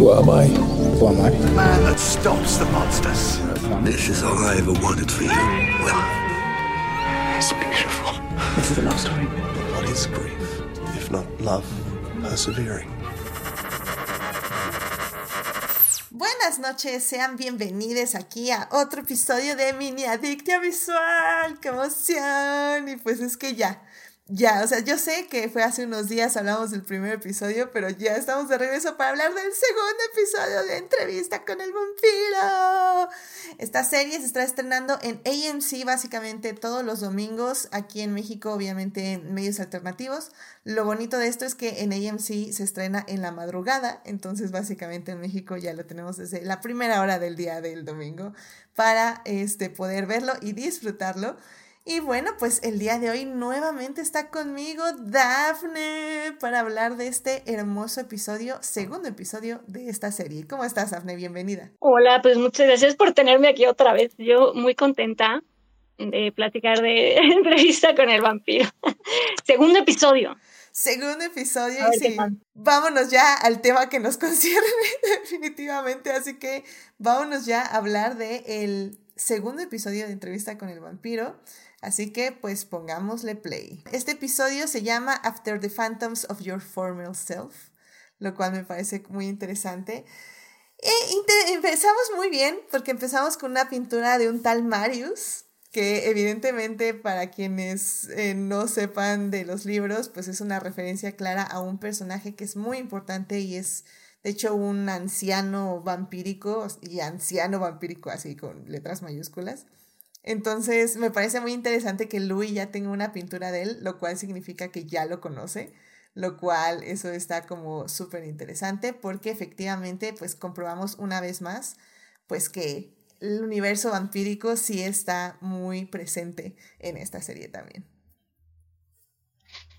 Who am I? Who am I? The man that stops the monsters. This is all I ever wanted for you. Love. It's beautiful. This is a love story. What is grief, if not love persevering? Buenas noches, sean bienvenidos aquí a otro episodio de Mini Adictia Visual. ¡Qué emoción! Y pues es que ya, ya, o sea, yo sé que fue hace unos días hablamos del primer episodio, pero ya estamos de regreso para hablar del segundo episodio de Entrevista con el Vampiro. Esta serie se está estrenando en AMC básicamente todos los domingos, aquí en México obviamente en medios alternativos. Lo bonito de esto es que en AMC se estrena en la madrugada, entonces básicamente en México ya lo tenemos desde la primera hora del día del domingo para este, poder verlo y disfrutarlo. Y bueno, pues el día de hoy nuevamente está conmigo Dafne para hablar de este hermoso episodio, segundo episodio de esta serie. ¿Cómo estás, Dafne? Bienvenida. Hola, pues muchas gracias por tenerme aquí otra vez. Yo muy contenta de platicar de entrevista con el vampiro. segundo episodio. Segundo episodio y sí, vámonos ya al tema que nos concierne definitivamente, así que vámonos ya a hablar de el segundo episodio de entrevista con el vampiro. Así que pues pongámosle play. Este episodio se llama After the Phantoms of Your Former Self, lo cual me parece muy interesante. E empezamos muy bien porque empezamos con una pintura de un tal Marius, que evidentemente para quienes eh, no sepan de los libros, pues es una referencia clara a un personaje que es muy importante y es de hecho un anciano vampírico y anciano vampírico así con letras mayúsculas. Entonces me parece muy interesante que Louis ya tenga una pintura de él, lo cual significa que ya lo conoce, lo cual eso está como súper interesante porque efectivamente pues comprobamos una vez más pues que el universo vampírico sí está muy presente en esta serie también.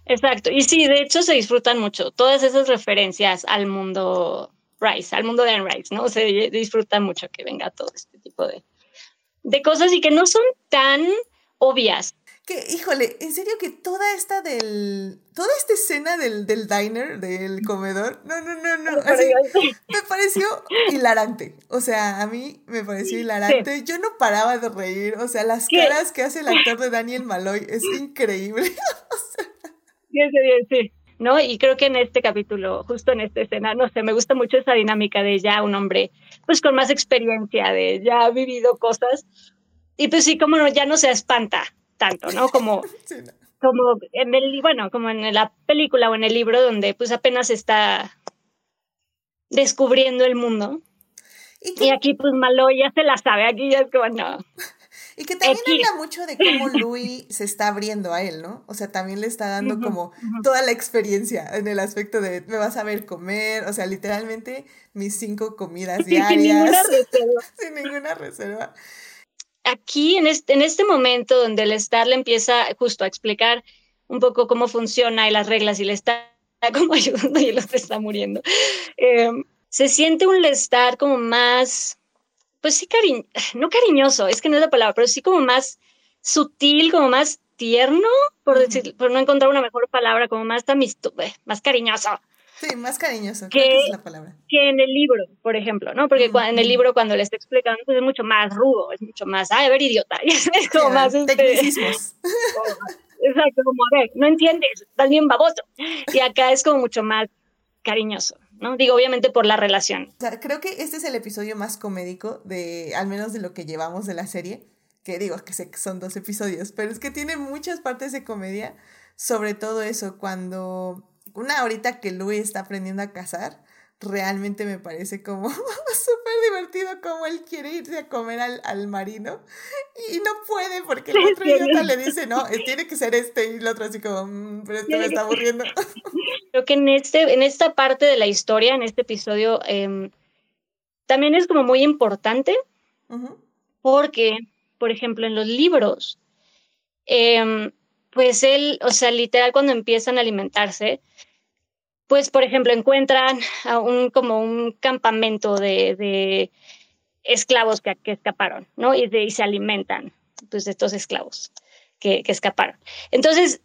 Exacto, y sí, de hecho se disfrutan mucho todas esas referencias al mundo Rice, al mundo de Anne Rice, ¿no? Se disfruta mucho que venga todo este tipo de, de cosas y que no son tan obvias. Que, híjole, en serio que toda esta del. Toda esta escena del, del diner, del comedor, no, no, no, no. me pareció hilarante. O sea, a mí me pareció hilarante. Yo no paraba de reír. O sea, las caras que hace el actor de Daniel Maloy es increíble. sí, sí, sí. ¿no? Y creo que en este capítulo, justo en esta escena, no sé, me gusta mucho esa dinámica de ya un hombre, pues con más experiencia, de ya ha vivido cosas, y pues sí, como no, ya no se espanta tanto, ¿no? Como, como en el, bueno, como en la película o en el libro donde pues apenas está descubriendo el mundo. Y, aquí pues Malo ya se la sabe, aquí ya es como, no. Y que también habla mucho de cómo Louis se está abriendo a él, ¿no? O sea, también le está dando como toda la experiencia en el aspecto de me vas a ver comer, o sea, literalmente mis cinco comidas diarias. Sin ninguna reserva. Sin ninguna reserva. Aquí, en este, en este momento donde el Star le empieza justo a explicar un poco cómo funciona y las reglas y le está como ayudando y el otro está muriendo, em, se siente un Lestar como más pues sí, cariñ no cariñoso, es que no es la palabra, pero sí como más sutil, como más tierno, por, decir, por no encontrar una mejor palabra, como más amistoso, eh, más cariñoso. Sí, más cariñoso, que, es la palabra. Que en el libro, por ejemplo, ¿no? Porque en el libro cuando le está explicando, pues es mucho más rudo, es mucho más, ay, a ver, idiota, es como más... Este, tecnicismos. exacto, como, a ver, no entiendes, estás bien baboso. Y acá es como mucho más cariñoso. ¿No? Digo, obviamente por la relación. creo que este es el episodio más comédico de, al menos de lo que llevamos de la serie, que digo que son dos episodios, pero es que tiene muchas partes de comedia, sobre todo eso, cuando una ahorita que Louis está aprendiendo a cazar, realmente me parece como súper divertido como él quiere irse a comer al, marino. Y no puede porque el otro idiota le dice, no, tiene que ser este y el otro así como, mm, pero esto me está aburriendo. Creo que en, este, en esta parte de la historia, en este episodio, em, también es como muy importante porque, por ejemplo, en los libros, em, pues él, o sea, literal cuando empiezan a alimentarse, pues, por ejemplo, encuentran un, como un campamento de, esclavos que, escaparon, ¿no? Y, de, se alimentan, pues, de estos esclavos que, escaparon. Entonces,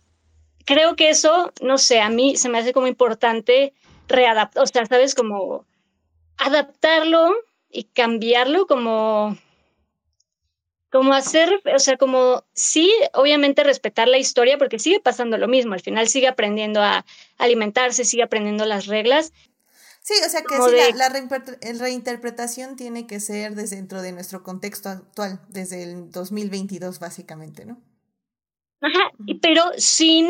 creo que eso, no sé, a mí se me hace como importante readaptar, o sea, ¿sabes? Como adaptarlo y cambiarlo como como hacer, o sea, como sí, obviamente respetar la historia, porque sigue pasando lo mismo, al final sigue aprendiendo a alimentarse, sigue aprendiendo las reglas. Sí, o sea que sí, la, reinterpretación tiene que ser desde dentro de nuestro contexto actual, desde el 2022 básicamente, ¿no? Ajá, pero sin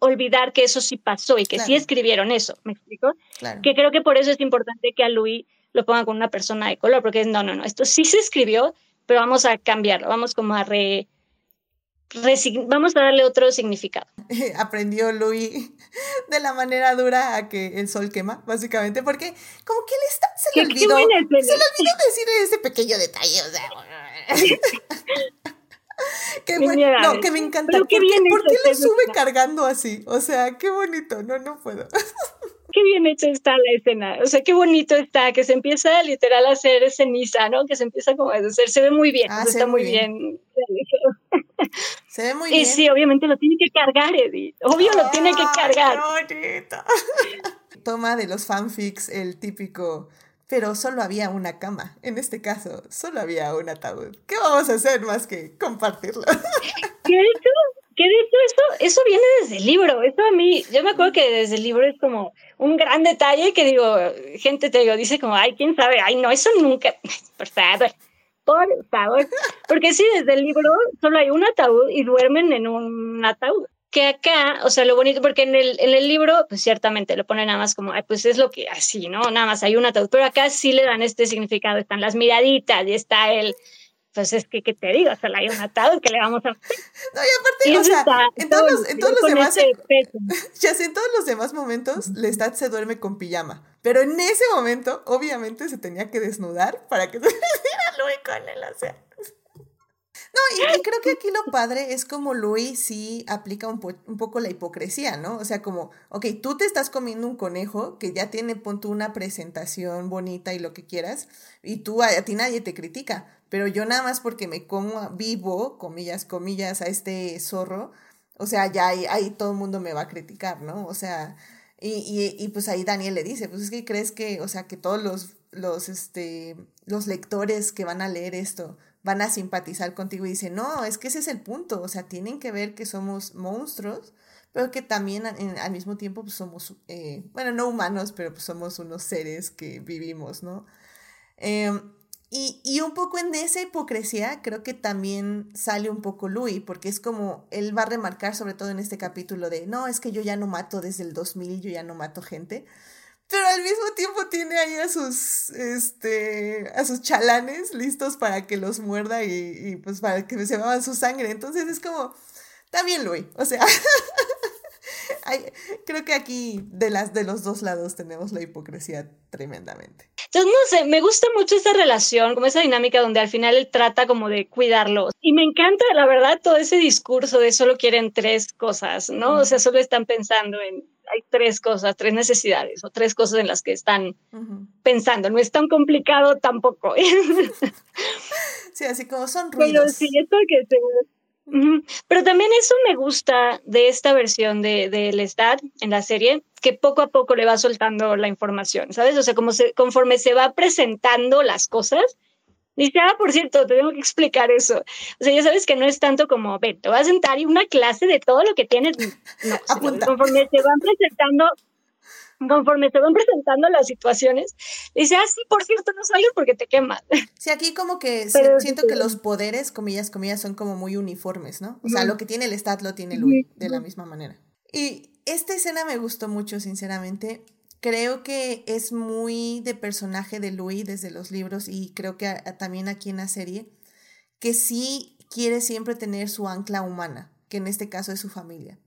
olvidar que eso sí pasó y que sí escribieron eso, ¿me explico? Claro. Que creo que por eso es importante que a Luis lo pongan con una persona de color, porque no, no, no, esto sí se escribió, pero vamos a cambiarlo, vamos como a re, vamos a darle otro significado. Aprendió Louis de la manera dura a que el sol quema, básicamente, porque como que él está, se le olvidó, se le olvidó decir ese pequeño detalle, o sea. que, no, que me encanta. ¿Por, qué, ¿por qué lo sube cargando así? O sea, qué bonito, no, no puedo. qué bien hecha está la escena, o sea, qué bonito está, que se empieza literal a hacer ceniza, ¿no? Que se empieza como a hacer, se ve muy bien, ah, está muy bien. Se ve muy bien. Y sí, obviamente lo tiene que cargar, Edith, obvio lo tiene que cargar. Qué Toma de los fanfics el típico pero solo había una cama. En este caso, solo había un ataúd. ¿Qué vamos a hacer más que compartirlo? ¿Qué hecho? Que de hecho eso, eso viene desde el libro. Eso a mí, yo me acuerdo que desde el libro es como un gran detalle que digo, gente te digo, dice como, ay, quién sabe, ay, no, eso nunca, por favor, por favor. Porque sí, desde el libro solo hay un ataúd y duermen en un ataúd. Que acá, o sea, lo bonito, porque en el, en el libro, pues ciertamente lo ponen nada más como, ay, pues es lo que así, ¿no? Nada más hay un ataúd, pero acá sí le dan este significado, están las miraditas y está el, pues es que, ¿qué te digo? Se la hay un atado que le vamos a... No, y aparte, o sea, en todos los, en todos los demás... Ya sé, en todos los demás momentos, Lestat se duerme con pijama. Pero en ese momento, obviamente, se tenía que desnudar para que se viera Louis con él, o sea... No, y, creo que aquí lo padre es como Louis sí aplica un, un, poco la hipocresía, ¿no? O sea, como, ok, tú te estás comiendo un conejo que ya tiene, pon una presentación bonita y lo que quieras, y tú, a ti nadie te critica, pero yo nada más porque me como vivo, comillas, comillas, a este zorro, o sea, ya ahí, todo el mundo me va a criticar, ¿no? O sea, y, y, pues ahí Daniel le dice, pues es que crees que, o sea, que todos los, los, este, los lectores que van a leer esto van a simpatizar contigo y dice, no, es que ese es el punto, o sea, tienen que ver que somos monstruos, pero que también al mismo tiempo pues, somos, eh, bueno, no humanos, pero pues somos unos seres que vivimos, ¿no? Eh, y, y, un poco en esa hipocresía creo que también sale un poco Louis, porque es como él va a remarcar sobre todo en este capítulo de, no, es que yo ya no mato desde el 2000, yo ya no mato gente, pero al mismo tiempo tiene ahí a sus, este, a sus chalanes listos para que los muerda y, y pues para que se beban su sangre. Entonces es como, también Louis, o sea... creo que aquí de las de los dos lados tenemos la hipocresía tremendamente. Entonces, no sé, me gusta mucho esa relación, como esa dinámica donde al final él trata como de cuidarlos. Y me encanta, la verdad, todo ese discurso de solo quieren tres cosas, ¿no? O sea, solo están pensando en, hay tres cosas, tres necesidades o tres cosas en las que están pensando. No es tan complicado tampoco. sí, así como son ruidos. Pero sí, esto que se pero también eso me gusta de esta versión de, de Lestat en la serie, que poco a poco le va soltando la información, ¿sabes? O sea, como se, conforme se va presentando las cosas, dice, ah, por cierto, te tengo que explicar eso. O sea, ya sabes que no es tanto como, ven, te vas a sentar y una clase de todo lo que tienes. No, conforme se van presentando conforme se van presentando las situaciones, dice, ah, sí, por cierto, no salgas porque te quemas. Sí, aquí como que siento que los poderes, comillas, comillas, son como muy uniformes, ¿no? O sea, lo que tiene el Stat lo tiene Louis, de la misma manera. Y esta escena me gustó mucho, sinceramente. Creo que es muy de personaje de Louis desde los libros y creo que también aquí en la serie, que sí quiere siempre tener su ancla humana, que en este caso es su familia.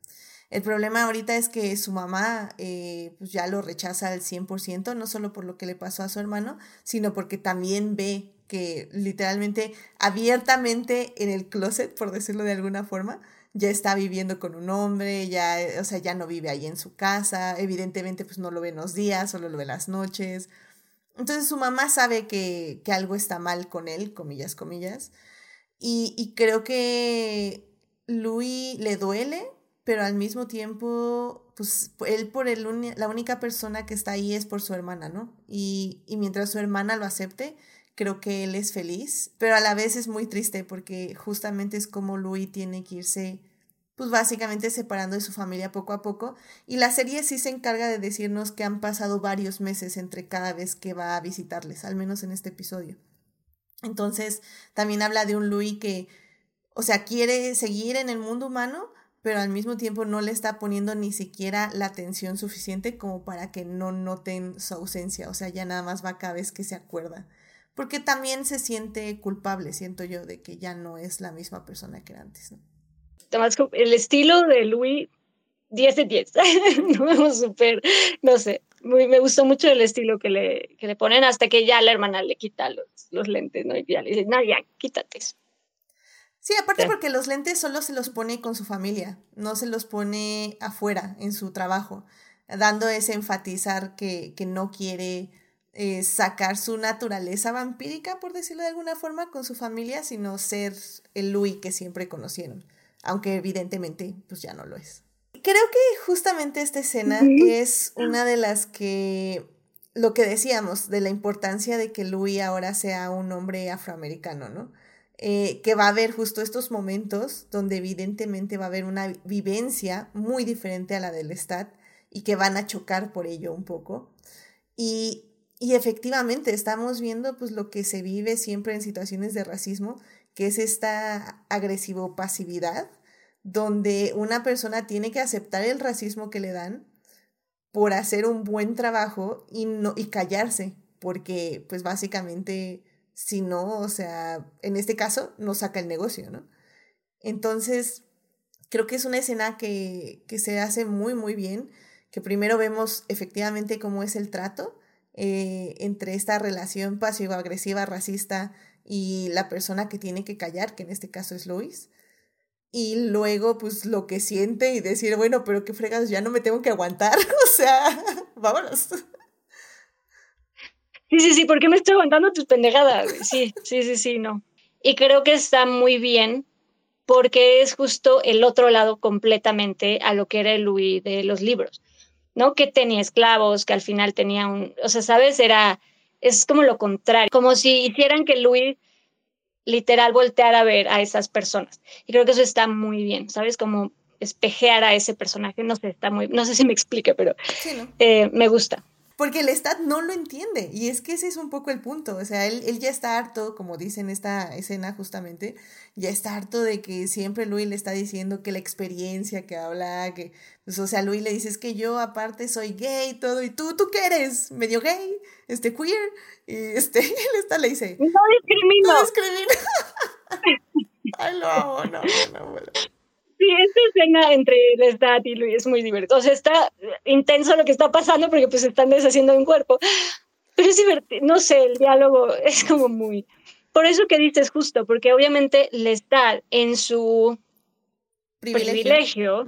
El problema ahorita es que su mamá eh, pues ya lo rechaza al 100%, no solo por lo que le pasó a su hermano, sino porque también ve que literalmente abiertamente en el closet, por decirlo de alguna forma, ya está viviendo con un hombre, ya, o sea, ya no vive ahí en su casa, evidentemente pues no lo ve en los días, solo lo ve las noches. Entonces su mamá sabe que, que algo está mal con él, comillas, comillas, y, y creo que Louis le duele pero al mismo tiempo pues él por el la única persona que está ahí es por su hermana, ¿no? Y, y mientras su hermana lo acepte, creo que él es feliz, pero a la vez es muy triste porque justamente es como Louis tiene que irse pues básicamente separando de su familia poco a poco. Y la serie sí se encarga de decirnos que han pasado varios meses entre cada vez que va a visitarles, al menos en este episodio. Entonces, también habla de un Louis que, o sea, quiere seguir en el mundo humano, pero al mismo tiempo no le está poniendo ni siquiera la atención suficiente como para que no noten su ausencia. O sea, ya nada más va cada vez que se acuerda. Porque también se siente culpable, siento yo, de que ya no es la misma persona que antes. ¿no? el estilo de Louis, 10 de 10. no, súper, no sé, me gustó mucho el estilo que le, que le ponen hasta que ya la hermana le quita los, los lentes, ¿no? Y ya le dice, no, quítate eso. Sí, aparte porque los lentes solo se los pone con su familia, no se los pone afuera, en su trabajo, dando ese enfatizar que, que no quiere eh, sacar su naturaleza vampírica, por decirlo de alguna forma, con su familia, sino ser el Louis que siempre conocieron aunque evidentemente pues ya no lo es. Creo que justamente esta escena es una de las que lo que decíamos de la importancia de que Louis ahora sea un hombre afroamericano, ¿no? Eh, que va a haber justo estos momentos donde evidentemente va a haber una vivencia muy diferente a la del Stat y que van a chocar por ello un poco. Y, y efectivamente estamos viendo pues lo que se vive siempre en situaciones de racismo que es esta agresivo pasividad, donde una persona tiene que aceptar el racismo que le dan por hacer un buen trabajo y, no, y callarse, porque pues básicamente si no, o sea, en este caso no saca el negocio, ¿no? Entonces, creo que es una escena que, que se hace muy, muy bien, que primero vemos efectivamente cómo es el trato eh, entre esta relación pasivo-agresiva, racista, y la persona que tiene que callar, que en este caso es Luis. Y luego, pues lo que siente y decir, bueno, pero qué fregas, ya no me tengo que aguantar. o sea, vámonos. Sí, sí, sí, ¿por qué me estoy aguantando tus pendejadas? Sí, sí, sí, sí, no. Y creo que está muy bien porque es justo el otro lado completamente a lo que era el Louis de los libros, ¿no? Que tenía esclavos, que al final tenía un, o sea, ¿sabes? Era es como lo contrario, como si hicieran que Luis literal volteara a ver a esas personas. Y creo que eso está muy bien, ¿sabes? Como espejear a ese personaje, no sé, está muy, no sé si me explique, pero eh, me gusta. Porque el Stat no lo entiende. Y es que ese es un poco el punto. O sea, él, él ya está harto, como dice en esta escena justamente, ya está harto de que siempre Luis le está diciendo que la experiencia que habla, que, pues, o sea, Luis le dice, es que yo aparte soy gay y todo, y tú, ¿tú qué eres? Medio gay, este, queer. Y este, él está, le dice, no discrimino. No discrimino. Ay, lo amo, no, no, no, Sí, esta escena entre Lestat y Luis es muy divertida. O sea, está intenso lo que está pasando porque pues están deshaciendo un cuerpo. Pero es divertido, no sé, el diálogo es como muy... Por eso que dices justo, porque obviamente Lestat en su privilegio,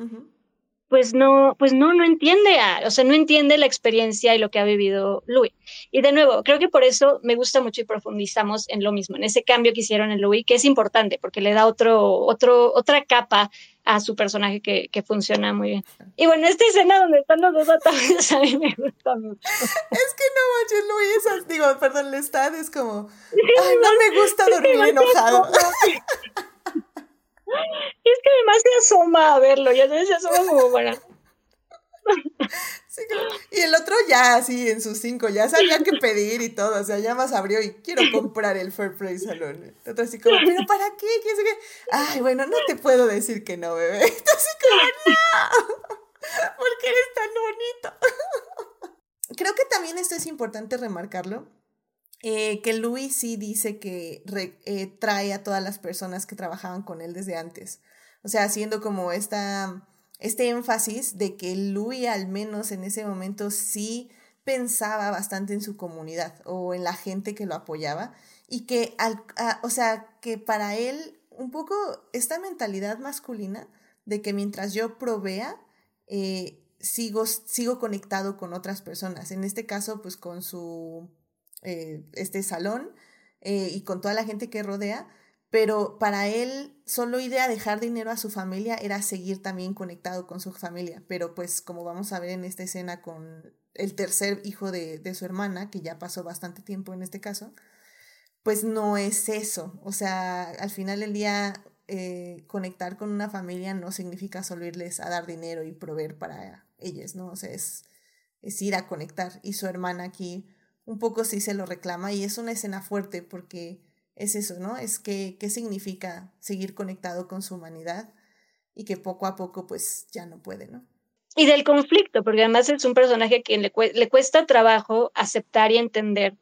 pues no, pues no, no entiende, o sea, no entiende la experiencia y lo que ha vivido Louis. Y de nuevo, creo que por eso me gusta mucho y profundizamos en lo mismo, en ese cambio que hicieron en Louis, que es importante porque le da otro, otro, otra capa a su personaje que, que funciona muy bien. Y bueno, esta escena donde están los dos atados a mí me gusta mucho. Es que no Louis, digo, perdón, le está, es como, ay, no me gusta dormir enojado. es que además se asoma a verlo, ya sabes, se asoma como para. Y el otro ya así en sus cinco, ya sabía qué pedir y todo, o sea, ya más abrió y quiero comprar el Fair Play Salón. El otro así como, ¿pero para qué? ¿Qué es que? Ay, bueno, no te puedo decir que no, bebé. Así como, no, porque eres tan bonito. Creo que también esto es importante remarcarlo, eh, que Louis sí dice que eh, trae a todas las personas que trabajaban con él desde antes. O sea, haciendo como esta, este énfasis de que Louis al menos en ese momento sí pensaba bastante en su comunidad o en la gente que lo apoyaba y que, al, o sea, que para él un poco esta mentalidad masculina de que mientras yo provea, eh, sigo, sigo conectado con otras personas. En este caso, pues con su eh, este salón eh, y con toda la gente que rodea, pero para él solo ir a dejar dinero a su familia era seguir también conectado con su familia, pero pues como vamos a ver en esta escena con el tercer hijo de, de su hermana, que ya pasó bastante tiempo en este caso, pues no es eso, o sea, al final del día eh, conectar con una familia no significa solo irles a dar dinero y proveer para ellas, ¿no? O sea, es, es ir a conectar. Y su hermana aquí un poco sí se lo reclama y es una escena fuerte porque es eso, ¿no? Es que qué significa seguir conectado con su humanidad y que poco a poco pues ya no puede, ¿no? Y del conflicto, porque además es un personaje que le, le cuesta trabajo aceptar y entender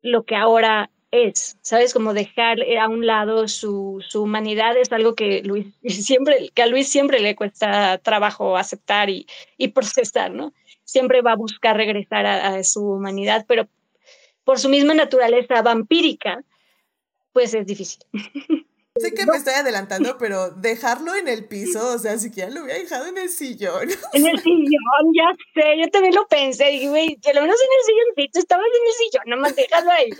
lo que ahora es, ¿sabes? Como dejar a un lado su, su, humanidad es algo que, Luis, siempre, que a Luis siempre le cuesta trabajo aceptar y, y procesar, ¿no? Siempre va a buscar regresar a, su humanidad, pero por su misma naturaleza vampírica, pues es difícil. Sé que me estoy adelantando, pero dejarlo en el piso, o sea, siquiera lo hubiera dejado en el sillón. En el sillón, ya sé, yo también lo pensé, dije, güey, que lo menos en el silloncito, estabas en el sillón, nomás déjalo ahí.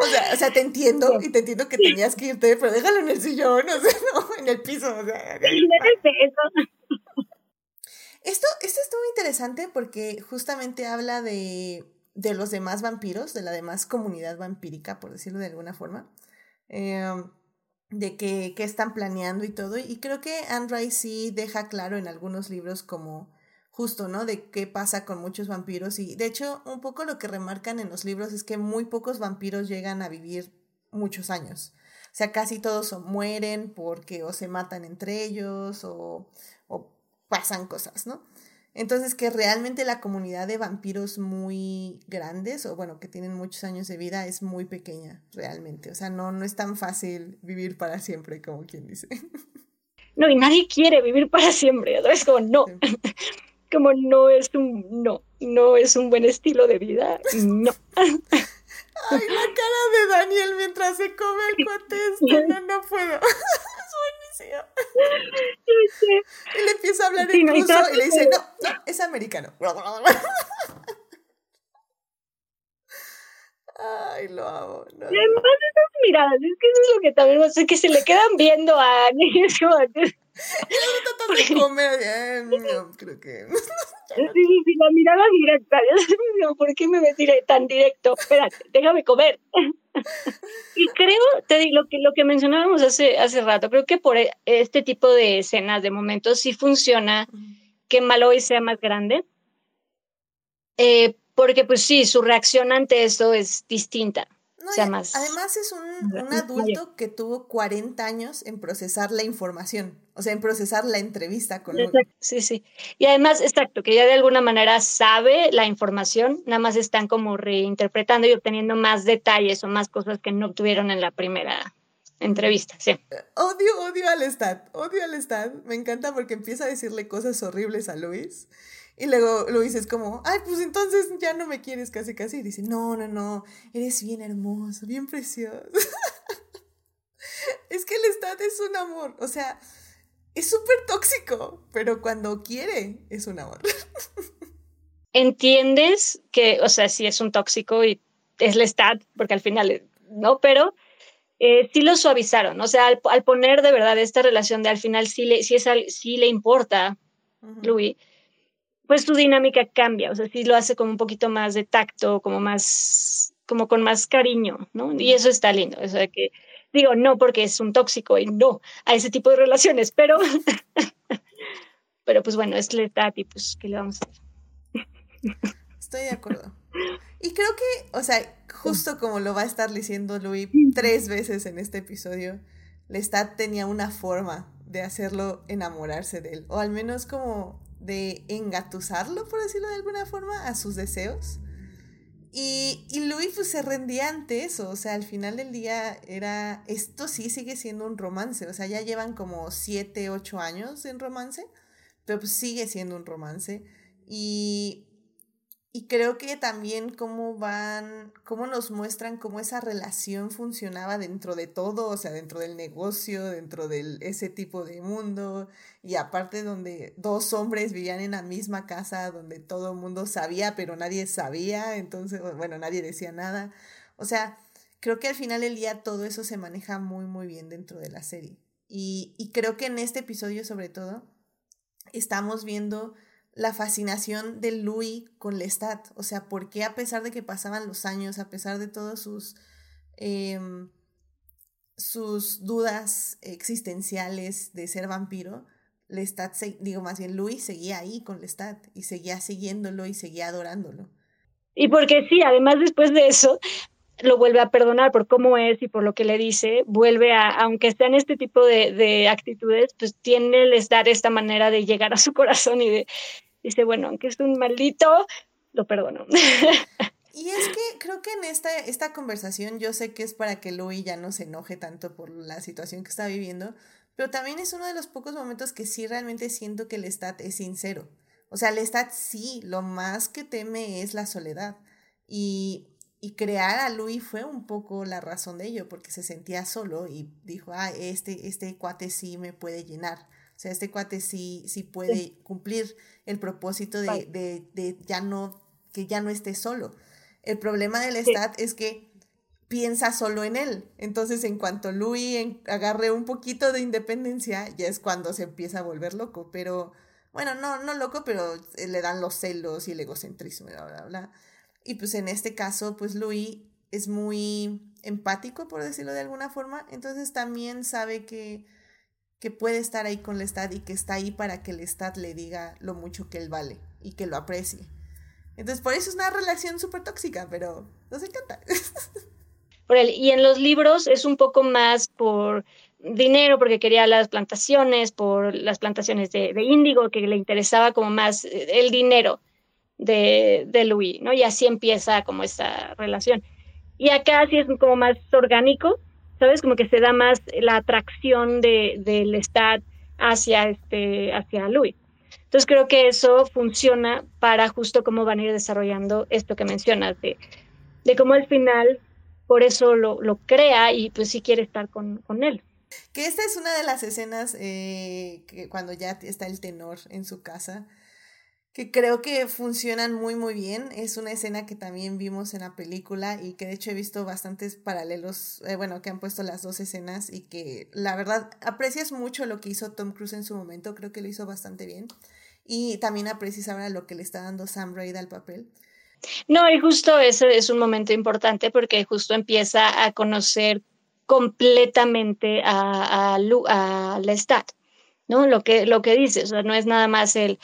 O sea, o sea, te entiendo y te entiendo que tenías que irte, pero déjalo en el sillón, o sea, no, en el piso, o sea. Esto, esto es muy interesante porque justamente habla de, de los demás vampiros, de la demás comunidad vampírica, por decirlo de alguna forma. Em, de qué están planeando y todo. Y creo que Rice sí deja claro en algunos libros como justo, ¿no? De qué pasa con muchos vampiros. Y de hecho, un poco lo que remarcan en los libros es que muy pocos vampiros llegan a vivir muchos años. O sea, casi todos mueren porque o se matan entre ellos o, o pasan cosas, ¿no? Entonces, que realmente la comunidad de vampiros muy grandes, o bueno, que tienen muchos años de vida, es muy pequeña, realmente. O sea, no, no es tan fácil vivir para siempre, como quien dice. No, y nadie quiere vivir para siempre. Es como, no como no es un, no, no es un buen estilo de vida, no. Ay, la cara de Daniel mientras se come el cuate este, no, no puedo. Es. Y le empieza a hablar en ruso y le dice, no, no, es americano. Ay, lo amo. Y además esas miradas, es que eso es lo que también, o que se le quedan viendo a Daniel. Y de comer, no, creo que. Sí, sí, sí, la mirada directa. ¿Por qué me ves tan directo? Espérate, déjame comer. Y creo, te digo, lo que, lo que mencionábamos hace, hace rato, creo que por este tipo de escenas, de momentos, sí funciona que Maloy sea más grande. Eh, porque, pues sí, su reacción ante eso es distinta. Además es un, un, adulto que tuvo 40 años en procesar la información, o sea, en procesar la entrevista con exacto, Sí, sí. Y además, exacto, que ya de alguna manera sabe la información, nada más están como reinterpretando y obteniendo más detalles o más cosas que no obtuvieron en la primera entrevista, sí. Odio, odio al Stat, odio al Stat. Me encanta porque empieza a decirle cosas horribles a Luis y luego Luis es como, ay, pues entonces ya no me quieres casi casi. Y dice, no, no, no, eres bien hermoso, bien precioso. es que el Stat es un amor, o sea, es súper tóxico, pero cuando quiere es un amor. Entiendes que, o sea, sí es un tóxico y es el Stat, porque al final, ¿no? Pero eh, sí lo suavizaron, o sea, al, poner de verdad esta relación de al final sí le, sí es, sí le importa, Luis pues tu dinámica cambia, o sea, sí lo hace como un poquito más de tacto, como más, como con más cariño, ¿no? Y eso está lindo, o sea, que digo, no porque es un tóxico y no a ese tipo de relaciones, pero, pero pues bueno, es letal y pues, ¿qué le vamos a hacer? Estoy de acuerdo. Y creo que, o sea, justo como lo va a estar diciendo Luis tres veces en este episodio, Lestat tenía una forma de hacerlo enamorarse de él, o al menos como de engatusarlo, por decirlo de alguna forma, a sus deseos. Y, y Louis pues, se rendía ante eso, o sea, al final del día era, esto sí sigue siendo un romance, o sea, ya llevan como 7, 8 años en romance, pero pues sigue siendo un romance. Y y creo que también cómo van, cómo nos muestran cómo esa relación funcionaba dentro de todo, o sea, dentro del negocio, dentro de ese tipo de mundo, y aparte donde dos hombres vivían en la misma casa, donde todo el mundo sabía, pero nadie sabía, entonces, bueno, nadie decía nada. O sea, creo que al final del día todo eso se maneja muy, muy bien dentro de la serie. Y, y creo que en este episodio, sobre todo, estamos viendo la fascinación de Louis con Lestat. O sea, por qué a pesar de que pasaban los años, a pesar de todos sus, em, sus dudas existenciales de ser vampiro, Lestat, digo más bien Louis seguía ahí con Lestat y seguía siguiéndolo y seguía adorándolo. Y porque sí, además después de eso, lo vuelve a perdonar por cómo es y por lo que le dice, vuelve a, aunque en este tipo de, de actitudes, pues tiene les dar esta manera de llegar a su corazón y de, dice, bueno, aunque es un maldito, lo perdono. Y es que creo que en esta, esta conversación yo sé que es para que Louis ya no se enoje tanto por la situación que está viviendo, pero también es uno de los pocos momentos que sí realmente siento que Lestat es sincero. O sea, Lestat sí, lo más que teme es la soledad. Y y crear a Louis fue un poco la razón de ello, porque se sentía solo y dijo, ah, este, este cuate sí me puede llenar. O sea, este cuate sí, sí puede cumplir el propósito de, de, de, ya no, que ya no esté solo. El problema del Stat es que piensa solo en él. Entonces, en cuanto Louis agarre un poquito de independencia, ya es cuando se empieza a volver loco. Pero, bueno, no, no loco, pero le dan los celos y el egocentrismo, bla, bla, bla. Y pues en este caso, pues Louis es muy empático, por decirlo de alguna forma, entonces también sabe que, que puede estar ahí con Lestat y que está ahí para que Lestat le diga lo mucho que él vale y que lo aprecie. Entonces, por eso es una relación súper tóxica, pero nos encanta. Por él. Y en los libros es un poco más por dinero, porque quería las plantaciones, por las plantaciones de, índigo, que le interesaba como más eh, el dinero de, de Louis, ¿no? Y así empieza como esta relación. Y acá sí es como más orgánico, ¿sabes? Como que se da más la atracción de, del Stat hacia, este, hacia Louis. Entonces creo que eso funciona para justo cómo van a ir desarrollando esto que mencionas, de, de cómo al final por eso lo, lo crea y pues sí quiere estar con, con él. Que esta es una de las escenas eh, que cuando ya está el tenor en su casa, que creo que funcionan muy muy bien. Es una escena que también vimos en la película y que de hecho he visto bastantes paralelos, eh, bueno, que han puesto las dos escenas y que la verdad aprecias mucho lo que hizo Tom Cruise en su momento, creo que lo hizo bastante bien. Y también aprecias ahora lo que le está dando Sam Raid al papel. No, y justo ese es un momento importante porque justo empieza a conocer completamente a, a, a Lestat, ¿no? Lo que, lo que dice, o sea, no es nada más el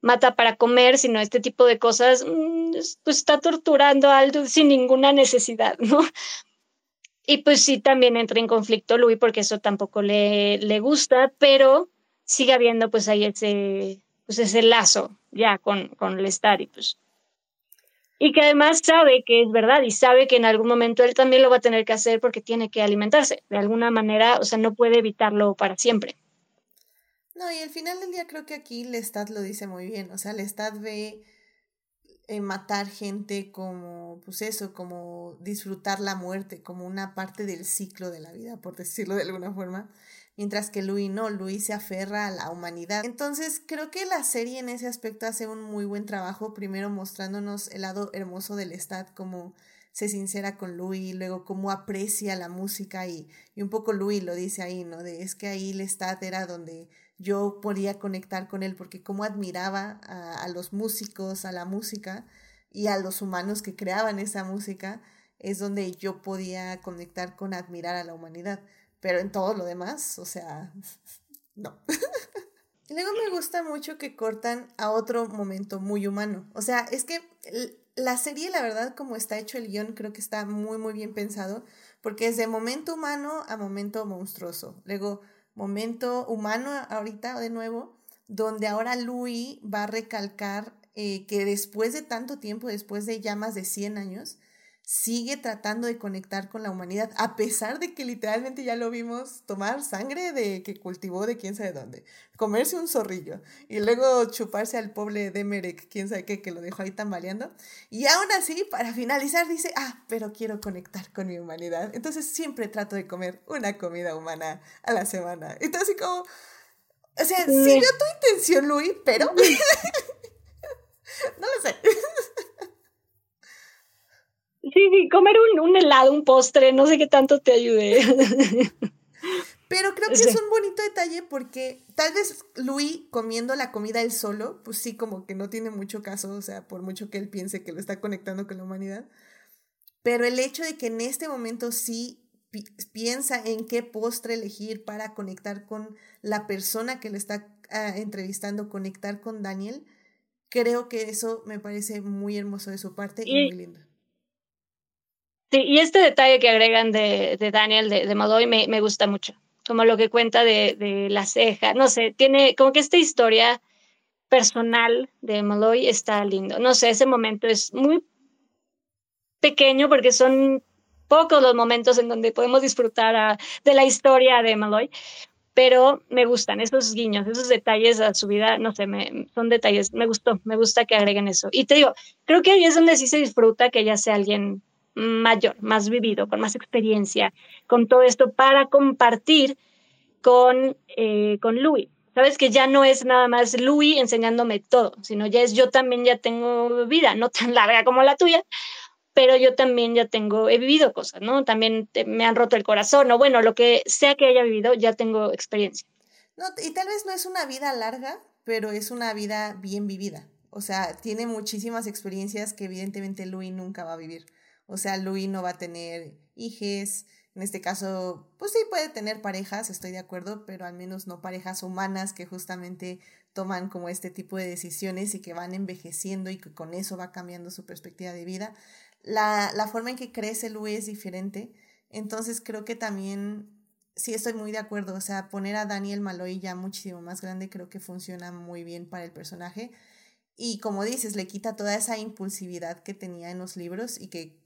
mata para comer, sino este tipo de cosas, mm, pues está torturando a Aldo sin ninguna necesidad, ¿no? Y pues sí, también entra en conflicto Louis porque eso tampoco le, le gusta, pero sigue habiendo pues ahí ese, pues ese lazo ya con, con Lestat y pues... Y que además sabe que es verdad y sabe que en algún momento él también lo va a tener que hacer porque tiene que alimentarse de alguna manera, o sea, no puede evitarlo para siempre. No, y al final del día creo que aquí Lestat lo dice muy bien. O sea, Lestat ve eh, matar gente como, pues eso, como disfrutar la muerte, como una parte del ciclo de la vida, por decirlo de alguna forma. Mientras que Louis no, Louis se aferra a la humanidad. Entonces creo que la serie en ese aspecto hace un muy buen trabajo, primero mostrándonos el lado hermoso del Lestat, como se sincera con Louis, luego cómo aprecia la música y, y un poco Louis lo dice ahí, ¿no? De es que ahí Lestat era donde yo podía conectar con él porque como admiraba a, los músicos, a la música y a los humanos que creaban esa música, es donde yo podía conectar con admirar a la humanidad. Pero en todo lo demás, o sea, no. luego me gusta mucho que cortan a otro momento muy humano. O sea, es que la serie, la verdad, como está hecho el guion, creo que está muy, muy bien pensado, porque es de momento humano a momento monstruoso. Luego, momento humano ahorita de nuevo, donde ahora Louis va a recalcar eh, que después de tanto tiempo, después de ya más de 100 años, sigue tratando de conectar con la humanidad, a pesar de que literalmente ya lo vimos tomar sangre de que cultivó de quién sabe dónde, comerse un zorrillo y luego chuparse al pobre Demerek, quién sabe qué, que lo dejó ahí tambaleando. Y aún así, para finalizar, dice, ah, pero quiero conectar con mi humanidad. Entonces siempre trato de comer una comida humana a la semana. Entonces, como, o sea, siguió tu intención, Luis, pero... no lo sé. Sí, sí, comer un, un helado, un postre, no sé qué tanto te ayude. Pero creo que es un bonito detalle porque tal vez Louis comiendo la comida él solo, pues sí, como que no tiene mucho caso, o sea, por mucho que él piense que lo está conectando con la humanidad. Pero el hecho de que en este momento sí piensa en qué postre elegir para conectar con la persona que le está ah, entrevistando, conectar con Daniel, creo que eso me parece muy hermoso de su parte y, muy lindo. Sí, y este detalle que agregan de, Daniel, de, de me, gusta mucho como lo que cuenta de, de la ceja, no sé, tiene como que esta historia personal de Malloy está lindo. No sé, ese momento es muy pequeño porque son pocos los momentos en donde podemos disfrutar de la historia de Malloy, pero me gustan esos guiños, esos detalles a su vida, no sé, me, son detalles, me gustó, me gusta que agreguen eso. Y te digo, creo que ahí es donde sí se disfruta que ella sea alguien mayor, más vivido, con más experiencia, con todo esto para compartir con, eh, con Louis. Sabes que ya no es nada más Louis enseñándome todo, sino ya es yo también ya tengo vida, no tan larga como la tuya, pero yo también ya tengo, he vivido cosas, ¿no? También me han roto el corazón, o bueno, lo que sea que haya vivido, ya tengo experiencia. No, y tal vez no es una vida larga, pero es una vida bien vivida. O sea, tiene muchísimas experiencias que evidentemente Louis nunca va a vivir. O sea, Louis no va a tener hijes, en este caso, pues sí puede tener parejas, estoy de acuerdo, pero al menos no parejas humanas que justamente toman como este tipo de decisiones y que van envejeciendo y que con eso va cambiando su perspectiva de vida. La, la forma en que crece Louis es diferente, entonces creo que también sí estoy muy de acuerdo, o sea, poner a Daniel Maloy ya muchísimo más grande creo que funciona muy bien para el personaje. Y como dices, le quita toda esa impulsividad que tenía en los libros y que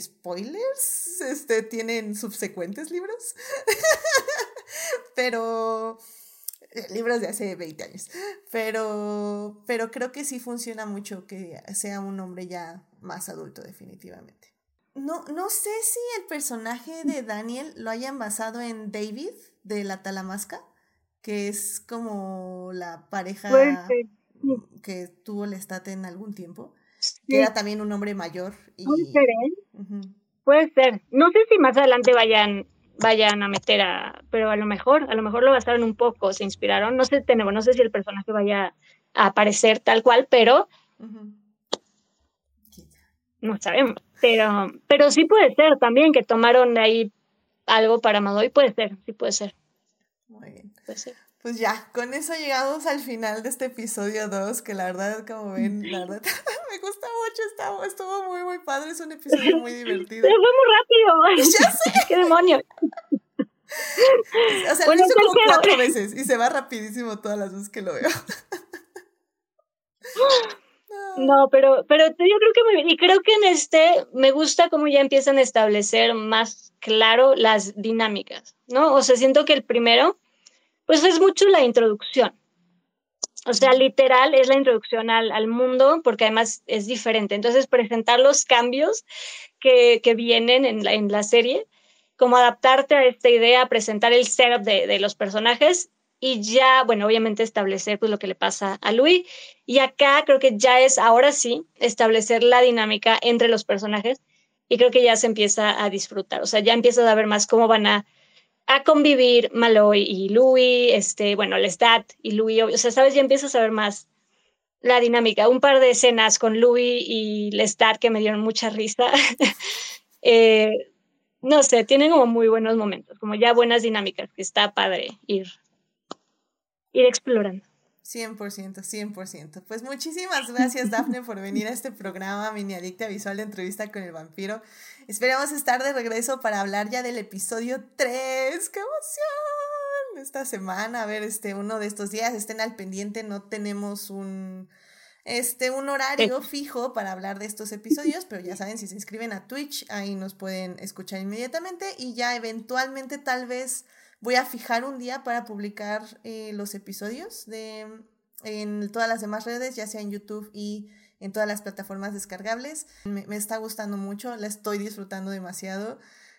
spoilers, este, tienen subsecuentes libros, pero eh, libros de hace 20 años, pero, pero creo que sí funciona mucho que sea un hombre ya más adulto definitivamente. No, no sé si el personaje de Daniel lo hayan basado en David de la Talamasca, que es como la pareja que tuvo el estate en algún tiempo que era también un hombre mayor. Y... Puede ser. No sé si más adelante vayan vayan a meter a, pero a lo mejor, a lo mejor lo basaron un poco, se inspiraron, no sé, tenemos, no sé si el personaje vaya a aparecer tal cual, pero no sabemos, pero, pero sí puede ser también que tomaron de ahí algo para Madoy, puede ser, sí puede ser. Muy bien. Puede ser. Pues ya, con eso llegamos al final de este episodio 2, que la verdad, como ven, la verdad, me gusta mucho, estuvo, estuvo muy, muy padre, es un episodio muy divertido. Pero fue muy rápido. Ya sé. ¡Qué demonios! O sea, lo hice como cuatro veces y se va rapidísimo todas las veces que lo veo. No, pero, pero yo creo que muy bien. Y creo que en este me gusta cómo ya empiezan a establecer más claro las dinámicas, ¿no? O sea, siento que el primero pues es mucho la introducción. O sea, literal es la introducción al, al, mundo porque además es diferente. Entonces, presentar los cambios que, que vienen en la, en la, serie, como adaptarte a esta idea, presentar el setup de, de, los personajes y ya, bueno, obviamente establecer pues lo que le pasa a Louis. Y acá creo que ya es, ahora sí, establecer la dinámica entre los personajes y creo que ya se empieza a disfrutar. O sea, ya empiezas a ver más cómo van a a convivir Malloy y Louis, este, bueno, Lestat y Louis, o sea, sabes, ya empiezas a ver más la dinámica. Un par de escenas con Louis y Lestat que me dieron mucha risa. eh, no sé, tienen como muy buenos momentos, como ya buenas dinámicas, que está padre ir, ir explorando. 100%, 100%. Pues muchísimas gracias, Dafne, por venir a este programa Mini Adicta Visual de Entrevista con el Vampiro. Esperamos estar de regreso para hablar ya del episodio 3. ¡Qué emoción! Esta semana, a ver, este, uno de estos días, estén al pendiente, no tenemos un, este, un horario fijo para hablar de estos episodios, pero ya saben, si se inscriben a Twitch, ahí nos pueden escuchar inmediatamente y ya eventualmente tal vez Voy a fijar un día para publicar eh, los episodios de, en todas las demás redes, ya sea en YouTube y en todas las plataformas descargables. Me, está gustando mucho, la estoy disfrutando demasiado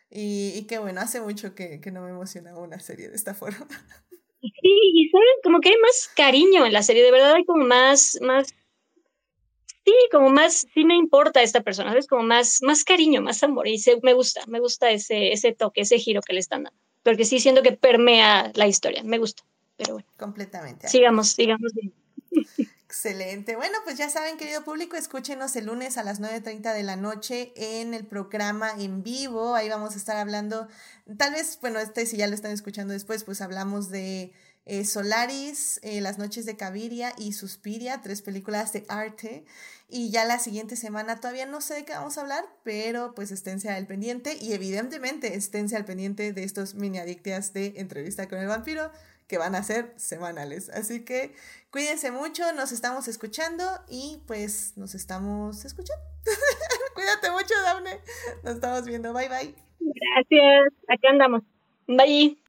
y, qué bueno, hace mucho que, que no me emocionaba una serie de esta forma. Sí, y sabes, como que hay más cariño en la serie, de verdad hay como más, más sí, como más, sí me importa esta persona, ¿sabes? Como más, más cariño, más amor. Y me gusta, me gusta ese, ese toque, ese giro que le están dando. Porque sí siento que permea la historia, me gusta. Pero bueno. Completamente. Sigamos, sigamos. Excelente. Bueno, pues ya saben, querido público, escúchenos el lunes a las 9.30 de la noche en el programa en vivo. Ahí vamos a estar hablando, tal vez, bueno, este si ya lo están escuchando después, pues hablamos de eh, Solaris, eh, Las noches de Caviria y Suspiria, tres películas de arte. Y ya la siguiente semana todavía no sé de qué vamos a hablar, pero pues esténse al pendiente y evidentemente esténse al pendiente de estos mini adictias de entrevista con el vampiro que van a ser semanales. Así que cuídense mucho, nos estamos escuchando y pues nos estamos escuchando. Cuídate mucho, Daphne. Nos estamos viendo. Bye bye. Gracias. Aquí andamos. Bye.